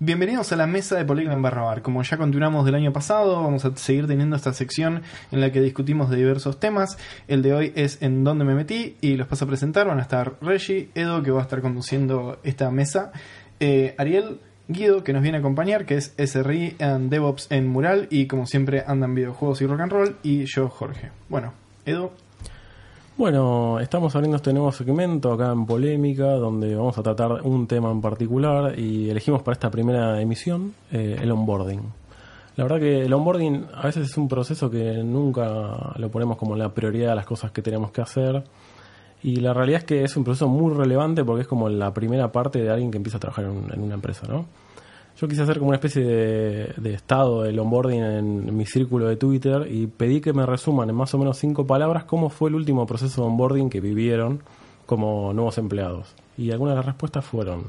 Bienvenidos a la mesa de Polygon barra bar. Como ya continuamos del año pasado, vamos a seguir teniendo esta sección en la que discutimos de diversos temas. El de hoy es en dónde me metí y los paso a presentar. Van a estar Reggie, Edo, que va a estar conduciendo esta mesa, eh, Ariel, Guido, que nos viene a acompañar, que es SRI and DevOps en Mural y como siempre andan videojuegos y rock and roll, y yo, Jorge. Bueno, Edo, Bueno, estamos abriendo este nuevo segmento acá en Polémica, donde vamos a tratar un tema en particular y elegimos para esta primera emisión eh, el onboarding. La verdad que el onboarding a veces es un proceso que nunca lo ponemos como la prioridad de las cosas que tenemos que hacer. Y la realidad es que es un proceso muy relevante porque es como la primera parte de alguien que empieza a trabajar en, en una empresa, ¿no? Yo quise hacer como una especie de, estado del onboarding en mi círculo de Twitter y pedí que me resuman en más o menos cinco palabras cómo fue el último proceso de onboarding que vivieron como nuevos empleados. Y algunas de las respuestas fueron,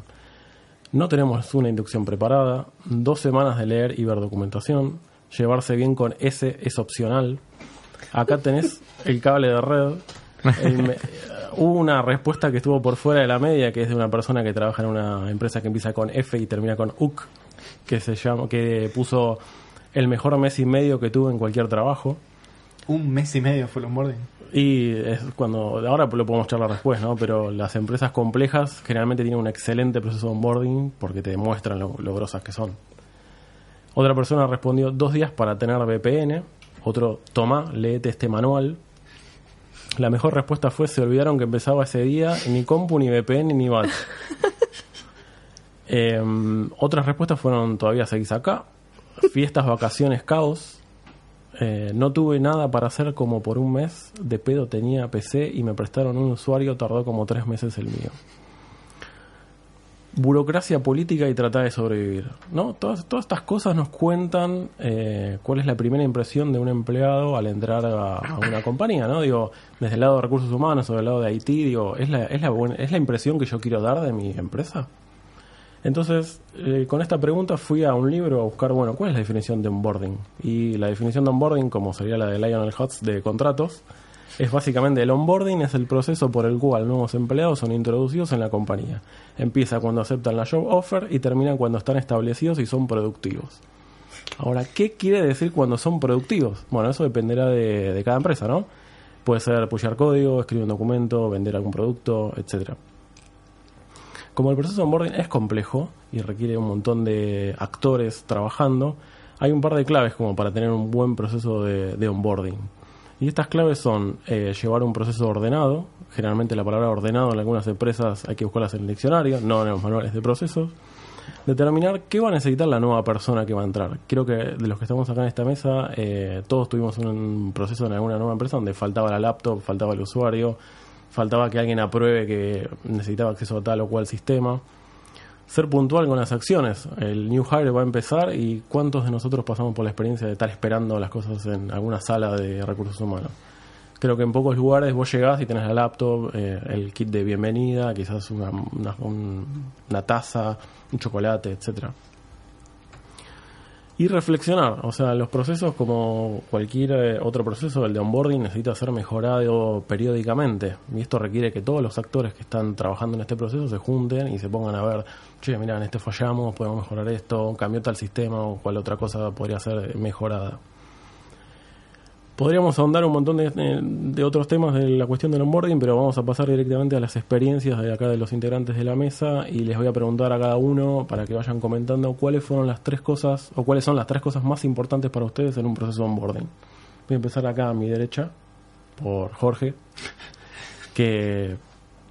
no tenemos una inducción preparada, dos semanas de leer y ver documentación, llevarse bien con ese es opcional, acá tenés el cable de red, el hubo una respuesta que estuvo por fuera de la media, que es de una persona que trabaja en una empresa que empieza con F y termina con UC, que se llama, que puso el mejor mes y medio que tuve en cualquier trabajo. un mes y medio fue el onboarding. Y es cuando, ahora lo podemos charlar después, ¿no? Pero las empresas complejas generalmente tienen un excelente proceso de onboarding porque te demuestran lo, lo grosas que son. Otra persona respondió dos días para tener VPN. Otro, toma, léete este manual. La mejor respuesta fue, se olvidaron que empezaba ese día, ni compu, ni VPN, ni bat. Em, otras respuestas fueron, todavía seguís acá. Fiestas, vacaciones, caos. Eh, no tuve nada para hacer como por un mes. De pedo tenía PC y me prestaron un usuario. Tardó como tres meses el mío. Burocracia política y tratar de sobrevivir. ¿no? Todas, todas estas cosas nos cuentan eh, cuál es la primera impresión de un empleado al entrar a, una compañía. ¿no? Digo, desde el lado de recursos humanos o del lado de IT, digo, ¿es la, es, la buena- ¿es la impresión que yo quiero dar de mi empresa? Entonces, eh, con esta pregunta fui a un libro a buscar, bueno, ¿cuál es la definición de onboarding? Y la definición de onboarding, como sería la de Lionel Hutz de contratos, es básicamente el onboarding es el proceso por el cual nuevos empleados son introducidos en la compañía. Empieza cuando aceptan la job offer y termina cuando están establecidos y son productivos. Ahora, ¿qué quiere decir cuando son productivos? Bueno, eso dependerá de, cada empresa, ¿no? Puede ser pushear código, escribir un documento, vender algún producto, etcétera. Como el proceso de onboarding es complejo y requiere un montón de actores trabajando, hay un par de claves como para tener un buen proceso de onboarding. Y estas claves son eh, llevar un proceso ordenado, generalmente la palabra ordenado en algunas empresas hay que buscarlas en el diccionario, no en los manuales de procesos. Determinar qué va a necesitar la nueva persona que va a entrar. Creo que de los que estamos acá en esta mesa, eh, todos tuvimos un proceso en alguna nueva empresa donde faltaba la laptop, faltaba el usuario, faltaba que alguien apruebe que necesitaba acceso a tal o cual sistema. Ser puntual con las acciones. El new hire va a empezar y cuántos de nosotros pasamos por la experiencia de estar esperando las cosas en alguna sala de recursos humanos. Creo que en pocos lugares vos llegás y tenés la laptop, eh, el kit de bienvenida, quizás una, una, un- una taza, un chocolate, etcétera. Y reflexionar, o sea, los procesos como cualquier eh, otro proceso, el de onboarding necesita ser mejorado periódicamente. Y esto requiere que todos los actores que están trabajando en este proceso se junten y se pongan a ver, che, mira, en este fallamos, podemos mejorar esto, cambió tal sistema o cual otra cosa podría ser mejorada. Podríamos ahondar un montón de, eh, de otros temas de la cuestión del onboarding, pero vamos a pasar directamente a las experiencias de acá de los integrantes de la mesa y les voy a preguntar a cada uno para que vayan comentando cuáles fueron las tres cosas o cuáles son las tres cosas más importantes para ustedes en un proceso de onboarding. Voy a empezar acá a mi derecha por Jorge, que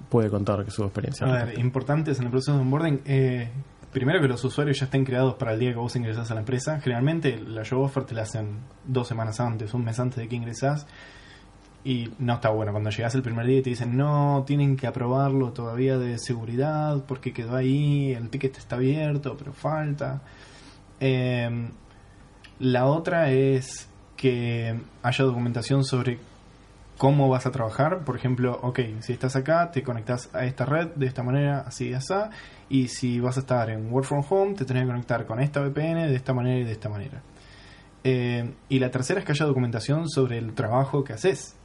puede contar su experiencia. A ver, importantes en el proceso de onboarding. Eh, primero que los usuarios ya estén creados para el día que vos ingresás a la empresa. Generalmente la job offer te la hacen dos semanas antes, un mes antes de que ingresás. Y no está bueno cuando llegás el primer día y te dicen, no, tienen que aprobarlo todavía de seguridad porque quedó ahí, el ticket está abierto, pero falta. Eh, la otra es que haya documentación sobre cómo vas a trabajar. Por ejemplo, ok, si estás acá, te conectas a esta red de esta manera, así y así. Y si vas a estar en Work from Home, te tenés que conectar con esta VPN de esta manera y de esta manera. Eh, y la tercera es que haya documentación sobre el trabajo que haces.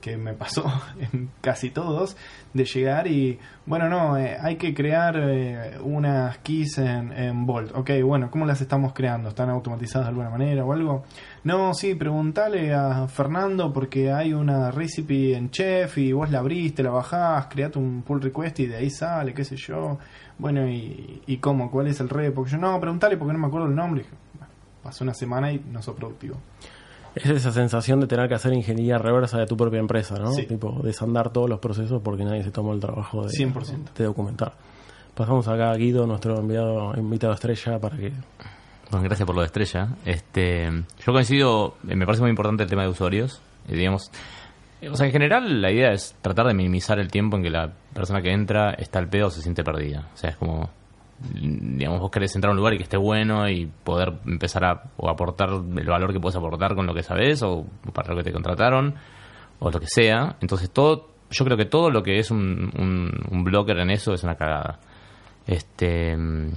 Que me pasó en casi todos, de llegar y, bueno, no, eh, hay que crear eh, unas keys en, en Bolt. Ok, bueno, ¿cómo las estamos creando? ¿Están automatizadas de alguna manera o algo? No, sí, preguntale a Fernando porque hay una recipe en Chef y vos la abriste, la bajás, create un pull request y de ahí sale, qué sé yo. Bueno, ¿y, y cómo? ¿Cuál es el repo? Yo, no, preguntale porque no me acuerdo el nombre. Bueno, pasó una semana y no soy productivo. Es esa sensación de tener que hacer ingeniería reversa de tu propia empresa, ¿no? Sí. Tipo, desandar todos los procesos porque nadie se tomó el trabajo de, 100%. de documentar. Pasamos acá a Guido, nuestro enviado, invitado estrella, para que... Bueno, gracias por lo de estrella. Este, yo coincido, eh, me parece muy importante el tema de usuarios. eh, digamos, eh, o sea, en general la idea es tratar de minimizar el tiempo en que la persona que entra está al pedo o se siente perdida. O sea, es como, digamos, vos querés entrar a un lugar y que esté bueno y poder empezar a o aportar el valor que puedes aportar con lo que sabes o para lo que te contrataron o lo que sea. Entonces todo, yo creo que todo lo que es un, un, un blocker en eso es una cagada. Este, mm,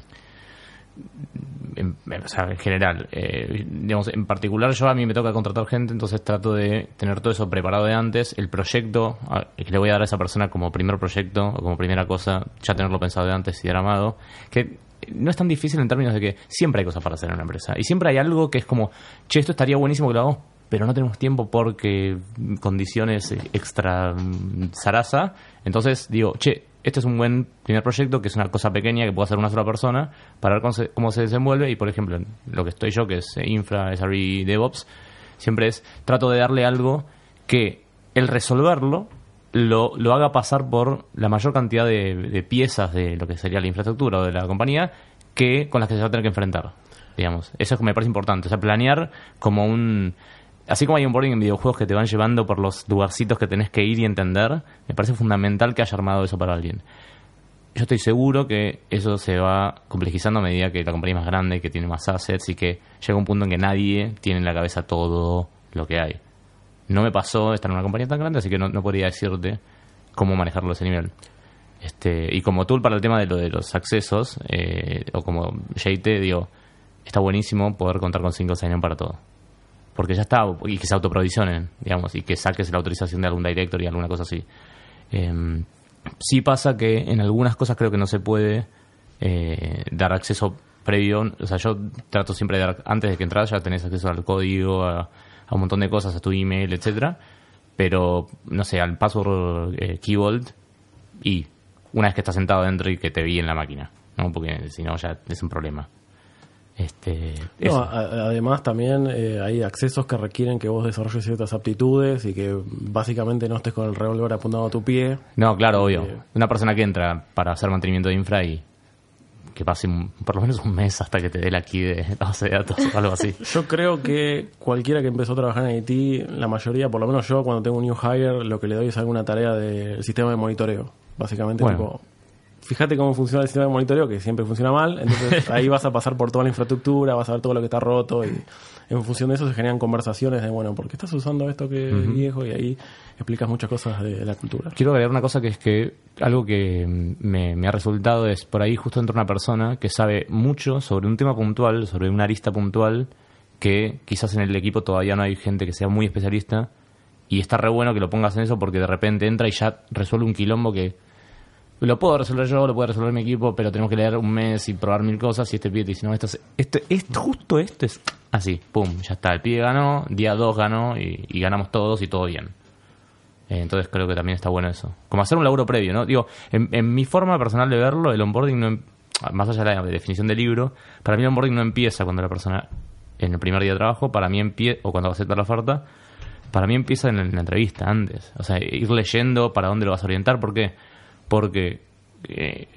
en, o sea, en general, eh, digamos, en particular yo a mí me toca contratar gente, entonces trato de tener todo eso preparado de antes, el proyecto que le voy a dar a esa persona como primer proyecto o como primera cosa, ya tenerlo pensado de antes y diagramado, que no es tan difícil en términos de que siempre hay cosas para hacer en una empresa. Y siempre hay algo que es como, che, esto estaría buenísimo que lo hagamos, pero no tenemos tiempo porque condiciones extra mm, zaraza, entonces digo, che, este es un buen primer proyecto, que es una cosa pequeña que puede hacer una sola persona, para ver cómo se, cómo se desenvuelve. Y, por ejemplo, lo que estoy yo, que es eh, Infra, SRE, DevOps, siempre es, trato de darle algo que el resolverlo lo, lo haga pasar por la mayor cantidad de, de piezas de lo que sería la infraestructura o de la compañía que con las que se va a tener que enfrentar. Digamos, eso es que me parece importante. O sea, planear como un... Así como hay un boarding en videojuegos que te van llevando por los lugarcitos que tenés que ir y entender, me parece fundamental que haya armado eso para alguien. Yo estoy seguro que eso se va complejizando a medida que la compañía es más grande, que tiene más assets y que llega un punto en que nadie tiene en la cabeza todo lo que hay. No me pasó estar en una compañía tan grande, así que no, podría decirte cómo manejarlo a ese nivel. Este, y como tool para el tema de lo de los accesos, eh, o como JT, digo, está buenísimo poder contar con single sign-on para todo. Porque ya está, y que se autoprovisionen, digamos, y que saques la autorización de algún directory y alguna cosa así. Em, sí pasa que en algunas cosas creo que no se puede eh, dar acceso previo. O sea, yo trato siempre de dar, antes de que entras ya tenés acceso al código, a, un montón de cosas, a tu email, etcétera Pero, no sé, al password eh, key vault y una vez que estás sentado dentro y que te vi en la máquina, ¿no? Porque si no ya es un problema. Este, No, eso. a- además también eh, hay accesos que requieren que vos desarrolles ciertas aptitudes y que básicamente no estés con el revólver apuntado a tu pie. No, claro, obvio. Eh, Una persona que entra para hacer mantenimiento de infra y que pase un- por lo menos un mes hasta que te dé la key de base de datos o algo así. Yo creo que cualquiera que empezó a trabajar en IT, la mayoría, por lo menos yo cuando tengo un new hire, lo que le doy es alguna tarea del sistema de monitoreo. Básicamente, Bueno. tipo, fíjate cómo funciona el sistema de monitoreo, que siempre funciona mal, entonces ahí vas a pasar por toda la infraestructura, vas a ver todo lo que está roto y en función de eso se generan conversaciones de, bueno, ¿por qué estás usando esto que es viejo? Y ahí explicas muchas cosas de la cultura. Quiero agregar una cosa que es que algo que me, me ha resultado es por ahí justo entra una persona que sabe mucho sobre un tema puntual, sobre una arista puntual, que quizás en el equipo todavía no hay gente que sea muy especialista y está re bueno que lo pongas en eso porque de repente entra y ya resuelve un quilombo que lo puedo resolver yo, lo puede resolver mi equipo, pero tenemos que leer un mes y probar mil cosas y este pibe te dice, no, esto es, esto, esto- justo esto es así, pum, ya está, el pibe ganó, día 2 ganó y, ganamos todos y todo bien. Eh, entonces creo que también está bueno eso. Como hacer un laburo previo, ¿no? Digo, en, en mi forma personal de verlo, el onboarding no, em- más allá de la definición del libro, para mí el onboarding no empieza cuando la persona en el primer día de trabajo, para mí empieza, o cuando acepta la oferta, para mí empieza en, la- en la entrevista antes. O sea, ir leyendo para dónde lo vas a orientar, ¿por qué? Porque, eh,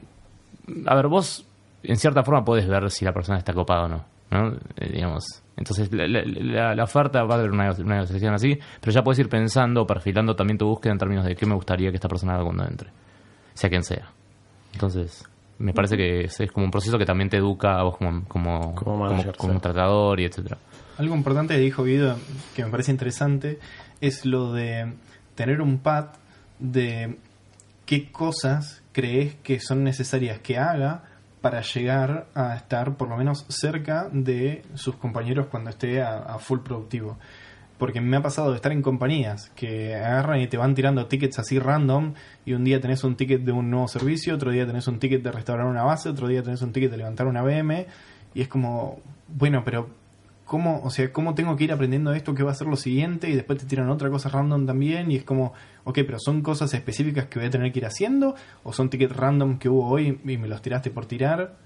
a ver, vos en cierta forma puedes ver si la persona está copada o no, ¿no? Eh, digamos, entonces la, la- la- la oferta va a haber una, una negociación así, pero ya puedes ir pensando, perfilando también tu búsqueda en términos de qué me gustaría que esta persona haga cuando entre, sea quien sea. Entonces, me parece que es, es como un proceso que también te educa a vos como, como, Como como, manager, como sí. tratador y etcétera. Algo importante que dijo Guido, que me parece interesante, es lo de tener un pad de qué cosas crees que son necesarias que haga para llegar a estar por lo menos cerca de sus compañeros cuando esté a, full productivo. porque me ha pasado de estar en compañías que agarran y te van tirando tickets así random y un día tenés un ticket de un nuevo servicio, otro día tenés un ticket de restaurar una base, otro día tenés un ticket de levantar una BM y es como, bueno, pero ¿cómo, o sea, cómo tengo que ir aprendiendo esto? ¿Qué va a ser lo siguiente? Y después te tiran otra cosa random también y es como, ok, pero son cosas específicas que voy a tener que ir haciendo o son tickets random que hubo hoy y me los tiraste por tirar.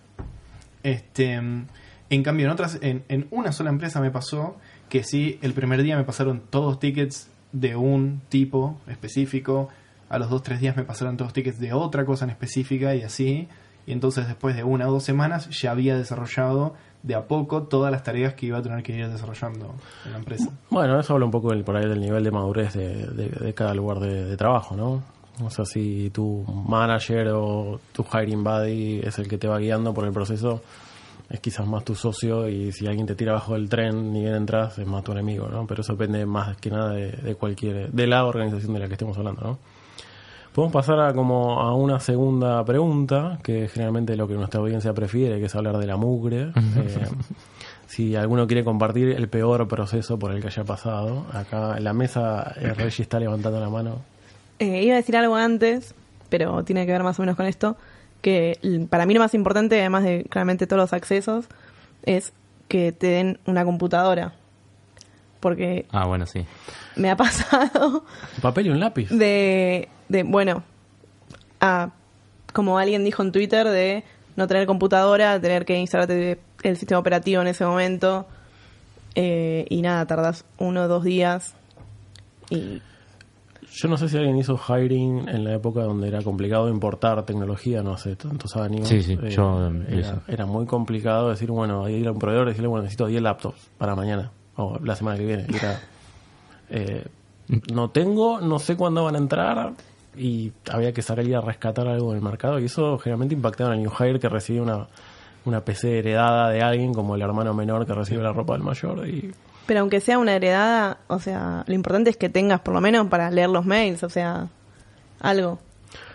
Este, en cambio, en otras, en, en una sola empresa me pasó que sí, el primer día me pasaron todos tickets de un tipo específico, a los dos tres días me pasaron todos tickets de otra cosa en específica y así, y entonces después de una o dos semanas ya había desarrollado de a poco todas las tareas que iba a tener que ir desarrollando en la empresa. Bueno, eso habla un poco del, por ahí del nivel de madurez de, de- de cada lugar de, trabajo, ¿no? O sea, si tu manager o tu hiring buddy es el que te va guiando por el proceso, es quizás más tu socio y si alguien te tira abajo del tren ni bien entras, es más tu enemigo, ¿no? Pero eso depende más que nada de, de cualquier, de la organización de la que estemos hablando, ¿no? Podemos pasar a como a una segunda pregunta, que es generalmente lo que nuestra audiencia prefiere, que es hablar de la mugre. Eh, si alguno quiere compartir el peor proceso por el que haya pasado, acá en la mesa eh, Reggie está levantando la mano. Eh, iba a decir algo antes, pero tiene que ver más o menos con esto, que para mí lo más importante, además de claramente todos los accesos, es que te den una computadora. Porque Ah, bueno, sí. Me ha pasado Un papel y un lápiz. de, de bueno, a, como alguien dijo en Twitter, de no tener computadora, tener que instalarte el sistema operativo en ese momento. eh, y nada, tardas uno o dos días. Y Yo no sé si alguien hizo hiring en la época donde era complicado importar tecnología, no hace tantos años. Sí, sí, yo, eh, era, hice. era muy complicado decir, bueno, ir a un proveedor y decirle, bueno, necesito 10 laptops para mañana o la semana que viene. Y era, eh, no tengo, no sé cuándo van a entrar y había que salir a rescatar algo en el mercado y eso generalmente impactaba en el new hire que recibe una, una PC heredada de alguien como el hermano menor que recibe la ropa del mayor y Pero aunque sea una heredada, o sea, lo importante es que tengas por lo menos para leer los mails, o sea, algo.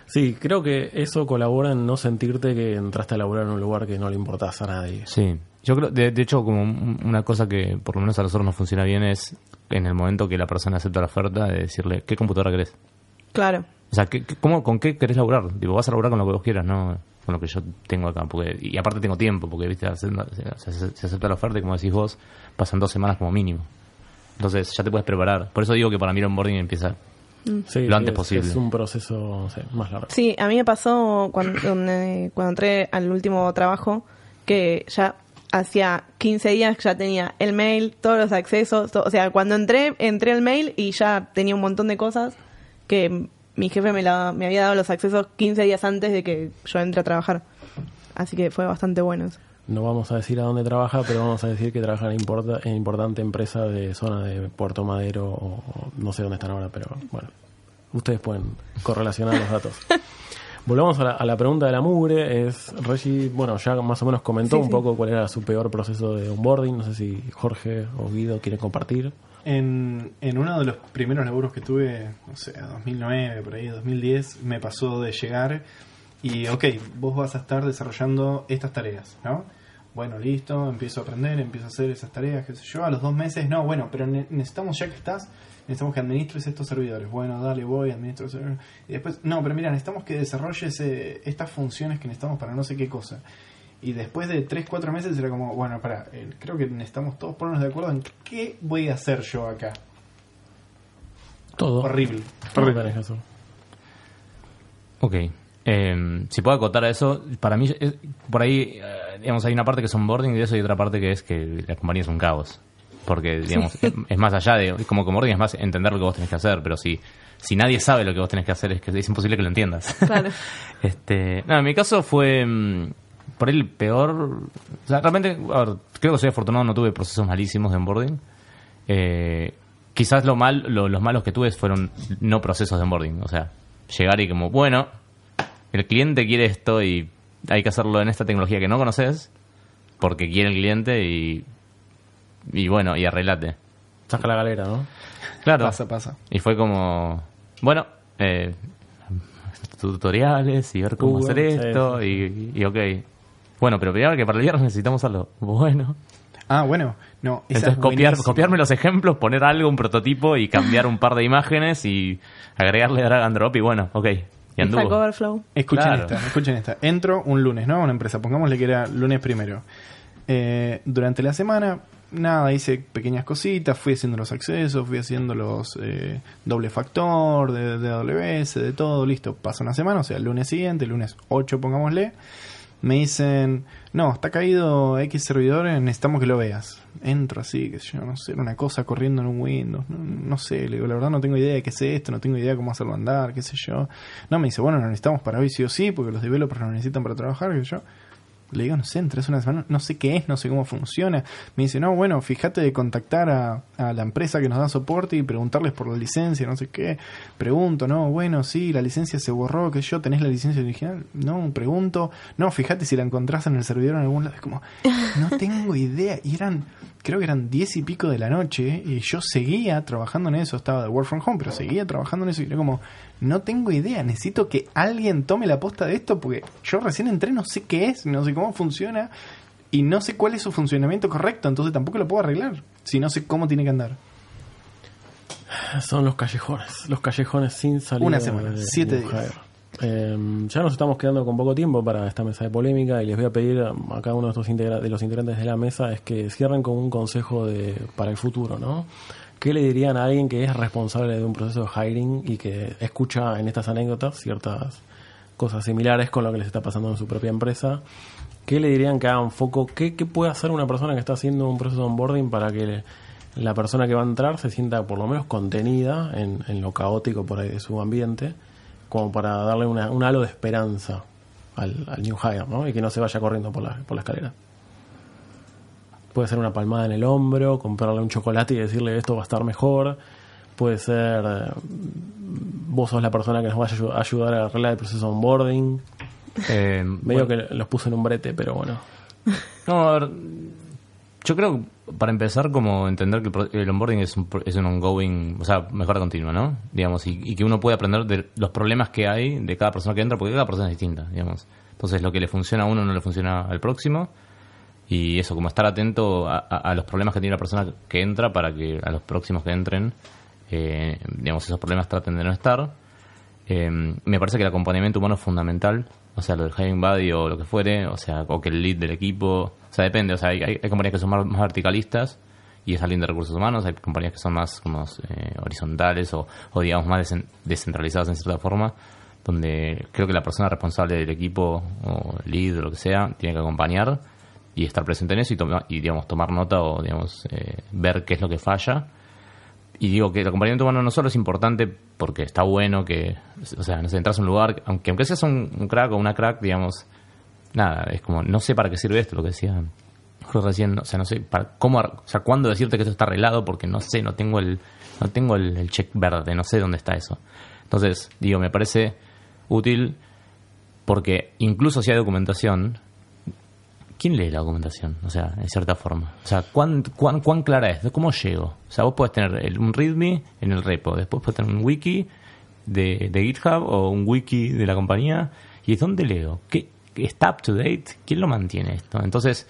Sí, creo que eso colabora en no sentirte que entraste a laburar en un lugar que no le importás a nadie. Sí. Yo creo, de, de hecho, como un- una cosa que por lo menos a nosotros nos funciona bien es en el momento que la persona acepta la oferta de decirle, ¿qué computadora querés? Claro. O sea, ¿qué, qué- cómo, ¿con qué querés laburar? Digo, vas a laburar con lo que vos quieras, no con lo que yo tengo acá. Porque, y aparte tengo tiempo, porque viste se, se- se acepta la oferta y como decís vos, pasan dos semanas como mínimo. Entonces ya te puedes preparar. Por eso digo que para mí el onboarding empieza Sí, Lo antes es, posible. Es un proceso sí, más largo. Sí, a mí me pasó cuando, cuando entré al último trabajo que ya hacía 15 días que ya tenía el mail, todos los accesos, o sea, cuando entré, entré al mail y ya tenía un montón de cosas que mi jefe me, la- me había dado los accesos 15 días antes de que yo entre a trabajar. Así que fue bastante bueno. eso. No vamos a decir a dónde trabaja, pero vamos a decir que trabaja en, importa, en importante empresa de zona de Puerto Madero o o no sé dónde están ahora, pero bueno, ustedes pueden correlacionar los datos. Volvamos a la, a la pregunta de la mugre. Es Reggie, bueno, ya más o menos comentó Sí, un sí. poco cuál era su peor proceso de onboarding. No sé si Jorge o Guido quieren compartir. En, en uno de los primeros laburos que tuve, no sé, 2009, por ahí, 2010, me pasó de llegar y, ok, vos vas a estar desarrollando estas tareas, ¿no? Bueno, listo, empiezo a aprender, empiezo a hacer esas tareas, qué sé yo. A los dos meses, no, bueno, pero ne- necesitamos, ya que estás, necesitamos que administres estos servidores. Bueno, dale, voy, administro servidores. Y después, no, pero mira, necesitamos que desarrolles eh, estas funciones que necesitamos para no sé qué cosa. Y después de 3, 4 meses era como, bueno, para, creo que necesitamos todos ponernos de acuerdo en qué voy a hacer yo acá. Todo. Horrible. ¿Cómo Horrible. Ok. Eh, si puedo acotar a eso, para mí, es- por ahí, eh, digamos, hay una parte que es onboarding y de eso hay otra parte que es que la compañía es un caos. Porque, digamos, es, es más allá de, como que onboarding es más entender lo que vos tenés que hacer, pero si, si nadie sabe lo que vos tenés que hacer, es que es imposible que lo entiendas. Claro. Este, no, en mi caso fue mm, por ahí el peor. O sea, realmente, a ver, creo que soy afortunado, no tuve procesos malísimos de onboarding. Eh, quizás lo mal, lo- los malos que tuve fueron no procesos de onboarding. O sea, llegar y como, bueno, el cliente quiere esto y hay que hacerlo en esta tecnología que no conoces, porque quiere el cliente y. Y bueno, y arreglate. Saca la galera, ¿no? Claro. Pasa, pasa. Y fue como, bueno, eh, tutoriales y ver cómo Google, hacer esto sí. y, y ok. Bueno, pero primero que para el viernes necesitamos algo. Bueno, Ah, bueno, no. esa Entonces es copiar, copiarme los ejemplos, poner algo, un prototipo y cambiar un par de imágenes y agregarle drag and drop y bueno, ok. Y Stack anduvo. Overflow. Escuchen Claro. esta, escuchen esta. Entro un lunes, ¿no? A una empresa, pongámosle que era lunes primero. Eh, durante la semana, nada, hice pequeñas cositas, fui haciendo los accesos, fui haciendo los eh, doble factor, de, de AWS, de todo, listo. Pasa una semana, o sea, el lunes siguiente, el lunes 8, pongámosle. Me dicen, no, está caído X servidor, eh, necesitamos que lo veas. Entro así, que yo no sé, una cosa corriendo en un Windows, no, no sé, le digo, la verdad no tengo idea de qué es esto, no tengo idea cómo hacerlo andar, qué sé yo. No, me dice, bueno, lo necesitamos para hoy sí o sí, porque los developers lo necesitan para trabajar, qué sé yo. Le digo, no sé, entre una semana, no sé qué es, no sé cómo funciona. Me dice, no, bueno, fíjate de contactar a, a la empresa que nos da soporte y preguntarles por la licencia, no sé qué. Pregunto, no, bueno, sí, la licencia se borró, que yo, ¿tenés la licencia original? No, pregunto, no, fíjate si la encontrás en el servidor en algún lado. Es como, no tengo idea. Y eran, creo que eran diez y pico de la noche y yo seguía trabajando en eso, estaba de work from home, pero seguía trabajando en eso y era como, no tengo idea, necesito que alguien tome la posta de esto porque yo recién entré, no sé qué es, no sé cómo funciona y no sé cuál es su funcionamiento correcto, entonces tampoco lo puedo arreglar si no sé cómo tiene que andar. Son los callejones, los callejones sin salida. Una semana, de siete días. Eh, ya nos estamos quedando con poco tiempo para esta mesa de polémica y les voy a pedir a cada uno de, estos integra- de los integrantes de la mesa es que cierren con un consejo de, para el futuro, ¿no? ¿Qué le dirían a alguien que es responsable de un proceso de hiring y que escucha en estas anécdotas ciertas cosas similares con lo que les está pasando en su propia empresa? ¿Qué le dirían que hagan foco? ¿Qué, puede hacer una persona que está haciendo un proceso de onboarding para que la persona que va a entrar se sienta por lo menos contenida en, en lo caótico por ahí de su ambiente, como para darle una, un halo de esperanza al, al new hire, ¿no? Y que no se vaya corriendo por la, por la escalera. Puede ser una palmada en el hombro, comprarle un chocolate y decirle esto va a estar mejor. Puede ser eh, vos sos la persona que nos vaya a ayu- a ayudar a arreglar el proceso de onboarding. Eh, Medio bueno, que los puse en un brete, pero bueno. No, a ver, yo creo, para empezar, como entender que el onboarding es un, es un ongoing, o sea, mejora continua, ¿no? Digamos, y, y que uno puede aprender de los problemas que hay de cada persona que entra, porque cada persona es distinta, digamos. Entonces, lo que le funciona a uno no le funciona al próximo. Y eso, como estar atento a, los problemas que tiene la persona que entra para que a los próximos que entren, eh, digamos, esos problemas traten de no estar. Eh, me parece que el acompañamiento humano es fundamental, o sea, lo del hiring buddy o lo que fuere, o sea, o que el lead del equipo, o sea, depende, o sea, hay, hay- compañías que son más, más verticalistas y es alguien de recursos humanos, hay compañías que son más como eh, horizontales o, o digamos más desen- descentralizadas en cierta forma, donde creo que la persona responsable del equipo o lead o lo que sea tiene que acompañar y estar presente en eso y, toma- y digamos tomar nota o digamos eh, ver qué es lo que falla y digo que el acompañamiento humano no solo es importante porque está bueno que, o sea, no sé, entras a un lugar, aunque aunque seas un, crack o una crack, digamos, nada, es como, no sé para qué sirve esto, lo que decía Jorge recién, o sea, no sé, para cómo, o sea, cuándo decirte que esto está arreglado porque no sé, no tengo el, no tengo el check verde, no sé dónde está eso. Entonces, digo, me parece útil porque incluso si hay documentación, ¿quién lee la documentación? O sea, en cierta forma. O sea, ¿cuán, cuán, cuán clara es? ¿Cómo llego? O sea, vos podés tener un README en el repo, después podés tener un wiki de, GitHub o un wiki de la compañía. ¿Y dónde leo? ¿Qué, ¿Está up to date? ¿Quién lo mantiene esto? Entonces,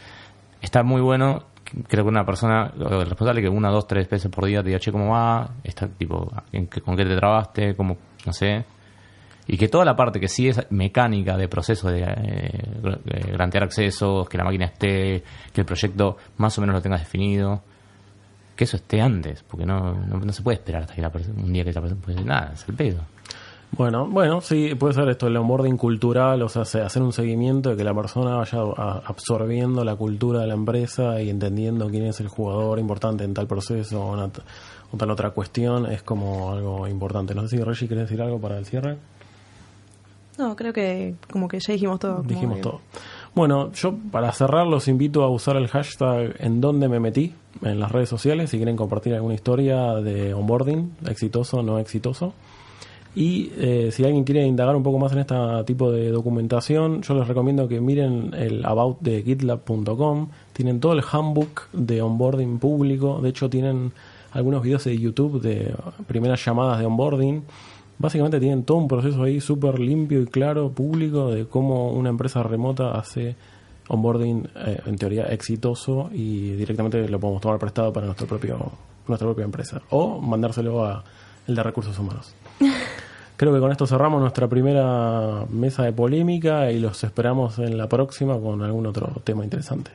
está muy bueno. Creo que una persona, el responsable, que una, dos, tres veces por día te diga, che, ¿cómo va? Está, tipo, ¿en qué- ¿con qué te trabaste? ¿Cómo? No sé. Y que toda la parte que sí es mecánica de proceso de eh, grantear accesos, que la máquina esté, que el proyecto más o menos lo tengas definido, que eso esté antes, porque no, no, no se puede esperar hasta que la un día que la persona puede nada, es el pedo. Bueno, bueno, sí, puede ser esto, el onboarding cultural, o sea, se- hacer un seguimiento de que la persona vaya absorbiendo la cultura de la empresa y entendiendo quién es el jugador importante en tal proceso o tal otra cuestión, es como algo importante. No sé si Reggie quiere decir algo para el cierre. No, creo que como que ya dijimos todo. Dijimos todo. Bueno, yo para cerrar los invito a usar el hashtag en donde me metí en las redes sociales si quieren compartir alguna historia de onboarding, exitoso o no exitoso. Y eh, si alguien quiere indagar un poco más en este tipo de documentación, yo les recomiendo que miren el about de gitlab.com. Tienen todo el handbook de onboarding público. De hecho, tienen algunos videos de YouTube de primeras llamadas de onboarding. Básicamente tienen todo un proceso ahí súper limpio y claro, público, de cómo una empresa remota hace onboarding eh, en teoría exitoso y directamente lo podemos tomar prestado para nuestro propio nuestra propia empresa o mandárselo a el de recursos humanos. Creo que con esto cerramos nuestra primera mesa de polémica y los esperamos en la próxima con algún otro tema interesante.